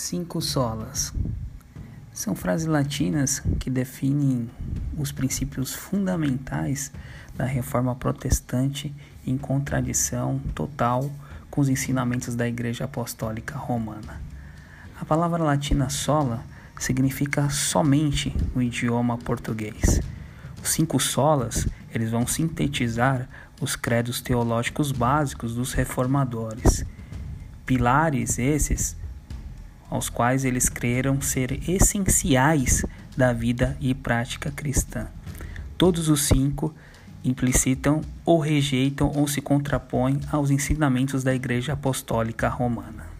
Cinco solas são frases latinas que definem os princípios fundamentais da reforma protestante em contradição total com os ensinamentos da Igreja Apostólica Romana. A palavra latina sola significa somente no idioma português. Os cinco solas, eles vão sintetizar os credos teológicos básicos dos reformadores. Pilares esses aos quais eles creram ser essenciais da vida e prática cristã. Todos os cinco implicitam ou rejeitam ou se contrapõem aos ensinamentos da Igreja Apostólica Romana.